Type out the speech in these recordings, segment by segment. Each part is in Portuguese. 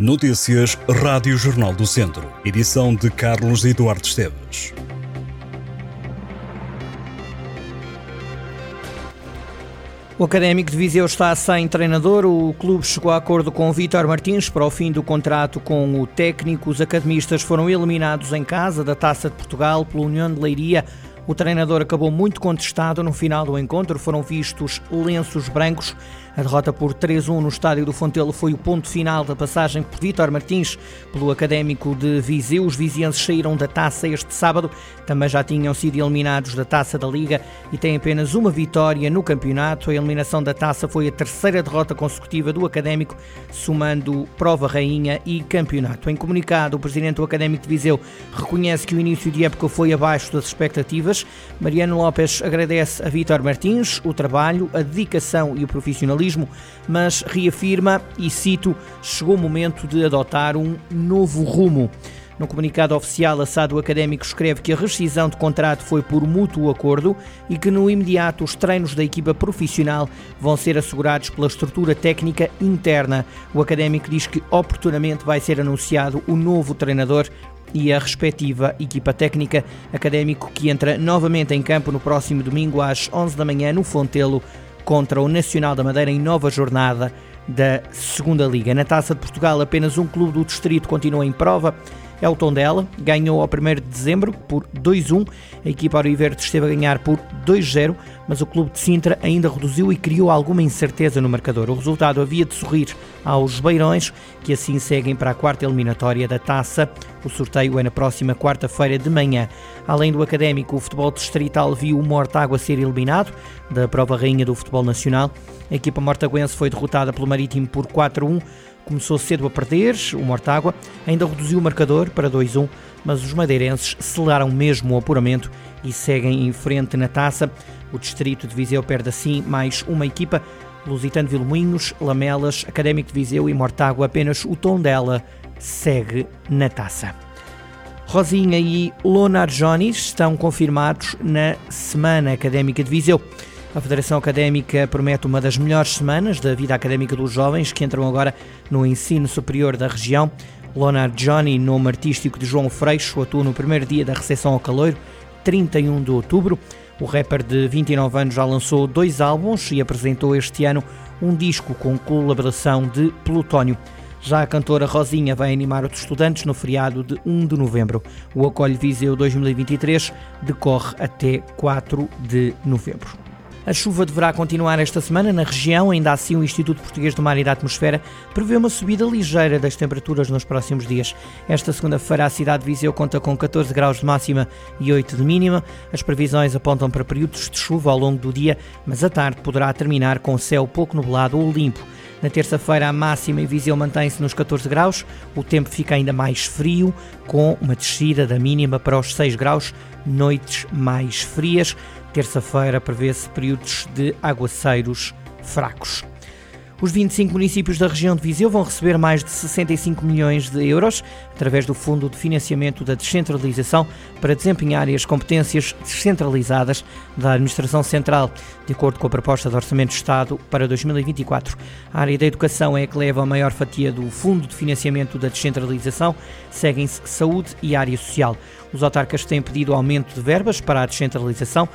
Notícias Rádio Jornal do Centro. Edição de Carlos Eduardo Esteves. O Académico de Viseu está sem treinador. O clube chegou a acordo com Vítor Martins para o fim do contrato com o técnico. Os academistas foram eliminados em casa da Taça de Portugal pela União de Leiria o treinador acabou muito contestado no final do encontro. Foram vistos lenços brancos. A derrota por 3-1 no estádio do Fontelo foi o ponto final da passagem por Vítor Martins pelo Académico de Viseu. Os vizienses saíram da taça este sábado. Também já tinham sido eliminados da taça da Liga e têm apenas uma vitória no campeonato. A eliminação da taça foi a terceira derrota consecutiva do Académico, somando prova rainha e campeonato. Em comunicado, o presidente do Académico de Viseu reconhece que o início de época foi abaixo das expectativas Mariano Lopes agradece a Vítor Martins o trabalho, a dedicação e o profissionalismo, mas reafirma, e cito, chegou o momento de adotar um novo rumo. No comunicado oficial, a SADO Académico escreve que a rescisão de contrato foi por mútuo acordo e que no imediato os treinos da equipa profissional vão ser assegurados pela estrutura técnica interna. O Académico diz que oportunamente vai ser anunciado o novo treinador e a respectiva equipa técnica académico que entra novamente em campo no próximo domingo às 11 da manhã no Fontelo contra o Nacional da Madeira em nova jornada da Segunda Liga. Na Taça de Portugal, apenas um clube do distrito continua em prova é o Tondela, ganhou ao 1 de dezembro por 2-1. A equipa Auriverde esteve a ganhar por 2-0, mas o clube de Sintra ainda reduziu e criou alguma incerteza no marcador. O resultado havia de sorrir aos Beirões, que assim seguem para a quarta eliminatória da taça. O sorteio é na próxima quarta-feira de manhã. Além do académico, o futebol distrital viu o Mortágua ser eliminado da prova rainha do futebol nacional. A equipa mortaguense foi derrotada pelo Marítimo por 4-1 começou cedo a perder, o Mortágua ainda reduziu o marcador para 2-1, mas os madeirenses aceleraram mesmo o apuramento e seguem em frente na taça. O distrito de Viseu perde assim mais uma equipa. Lusitano Vilmoinhos, Lamelas, Académico de Viseu e Mortágua, apenas o tom dela segue na taça. Rosinha e Lonar Jones estão confirmados na Semana Académica de Viseu. A Federação Académica promete uma das melhores semanas da vida académica dos jovens que entram agora no ensino superior da região. Leonard Johnny, nome artístico de João Freixo, atua no primeiro dia da recepção ao caloiro, 31 de outubro. O rapper de 29 anos já lançou dois álbuns e apresentou este ano um disco com colaboração de Plutónio. Já a cantora Rosinha vai animar os estudantes no feriado de 1 de novembro. O Acolhe Viseu 2023 decorre até 4 de novembro. A chuva deverá continuar esta semana na região, ainda assim o Instituto Português do Mar e da Atmosfera prevê uma subida ligeira das temperaturas nos próximos dias. Esta segunda-feira a cidade de Viseu conta com 14 graus de máxima e 8 de mínima. As previsões apontam para períodos de chuva ao longo do dia, mas a tarde poderá terminar com céu pouco nublado ou limpo. Na terça-feira, a máxima em Viseu mantém-se nos 14 graus, o tempo fica ainda mais frio, com uma descida da mínima para os 6 graus, noites mais frias. Terça-feira prevê-se períodos de aguaceiros fracos. Os 25 municípios da região de Viseu vão receber mais de 65 milhões de euros através do Fundo de Financiamento da Descentralização para desempenharem as competências descentralizadas da Administração Central, de acordo com a proposta de Orçamento de Estado para 2024. A área da educação é a que leva a maior fatia do Fundo de Financiamento da Descentralização, seguem-se saúde e área social. Os autarcas têm pedido aumento de verbas para a descentralização,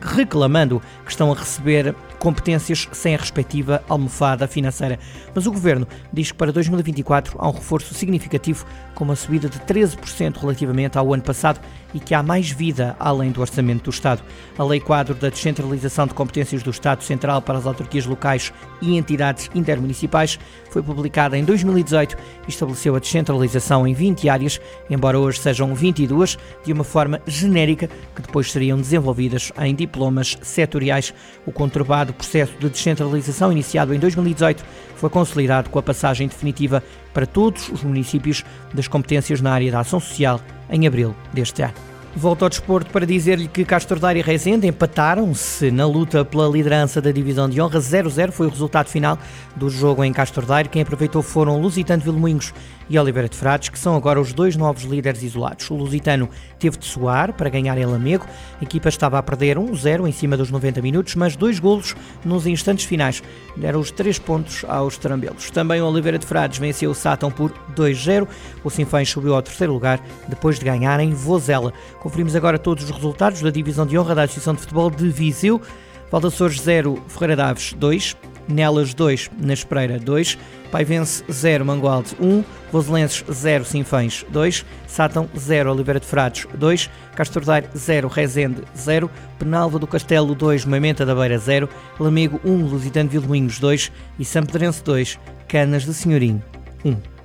reclamando que estão a receber competências sem a respectiva almofada financeira. Mas o Governo diz que para 2024 há um reforço significativo, com uma subida de 13% relativamente ao ano passado e que há mais vida além do orçamento do Estado. A Lei Quadro da Descentralização de Competências do Estado Central para as autarquias locais e entidades intermunicipais foi publicada em 2018 e estabeleceu a descentralização em 20 áreas, embora hoje sejam 22, de uma forma genérica, que depois seriam desenvolvidas em diplomas setoriais. O conturbado processo de descentralização iniciado em 2018 foi consolidado com a passagem definitiva para todos os municípios das competências na área da ação social em abril deste ano. Volto ao desporto para dizer-lhe que Castro Daire e Rezende empataram-se na luta pela liderança da divisão de honra. 0-0 foi o resultado final do jogo em Castro Daire. Quem aproveitou foram Lusitano Vilmoinhos e Oliveira de Frades, que são agora os dois novos líderes isolados. O Lusitano teve de suar para ganhar em Lamego. A equipa estava a perder 1-0 em cima dos 90 minutos, mas dois golos nos instantes finais deram os três pontos aos tarambelos. Também Oliveira de Frades venceu o Sátão por 2-0. O Sinfãs subiu ao terceiro lugar depois de ganhar em Vozela. Conferimos agora todos os resultados da divisão de honra da Associação de Futebol de Viseu. Valdaçores 0, Ferreira Daves 2, Nelas 2, na Espreira 2, Paivense 0, Mangualde 1, Voselenses 0, Sinfãs 2, Sátão 0, Oliveira de Frades 2, Castordaire 0, Rezende 0, Penalva do Castelo 2, Moimenta da Beira 0, Lamego 1, Lusitano Vilmoinhos 2 e Sampedrense 2, Canas de Senhorim 1.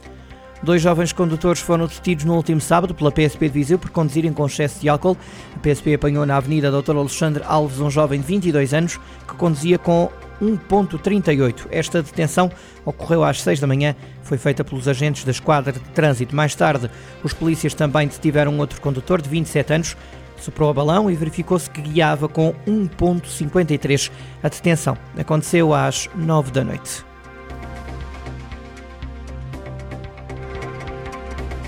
Dois jovens condutores foram detidos no último sábado pela PSP de Viseu por conduzirem com excesso de álcool. A PSP apanhou na Avenida Dr. Alexandre Alves um jovem de 22 anos que conduzia com 1.38. Esta detenção ocorreu às 6 da manhã, foi feita pelos agentes da Esquadra de Trânsito. Mais tarde, os polícias também detiveram outro condutor de 27 anos. Soprou a balão e verificou-se que guiava com 1.53. A detenção aconteceu às 9 da noite.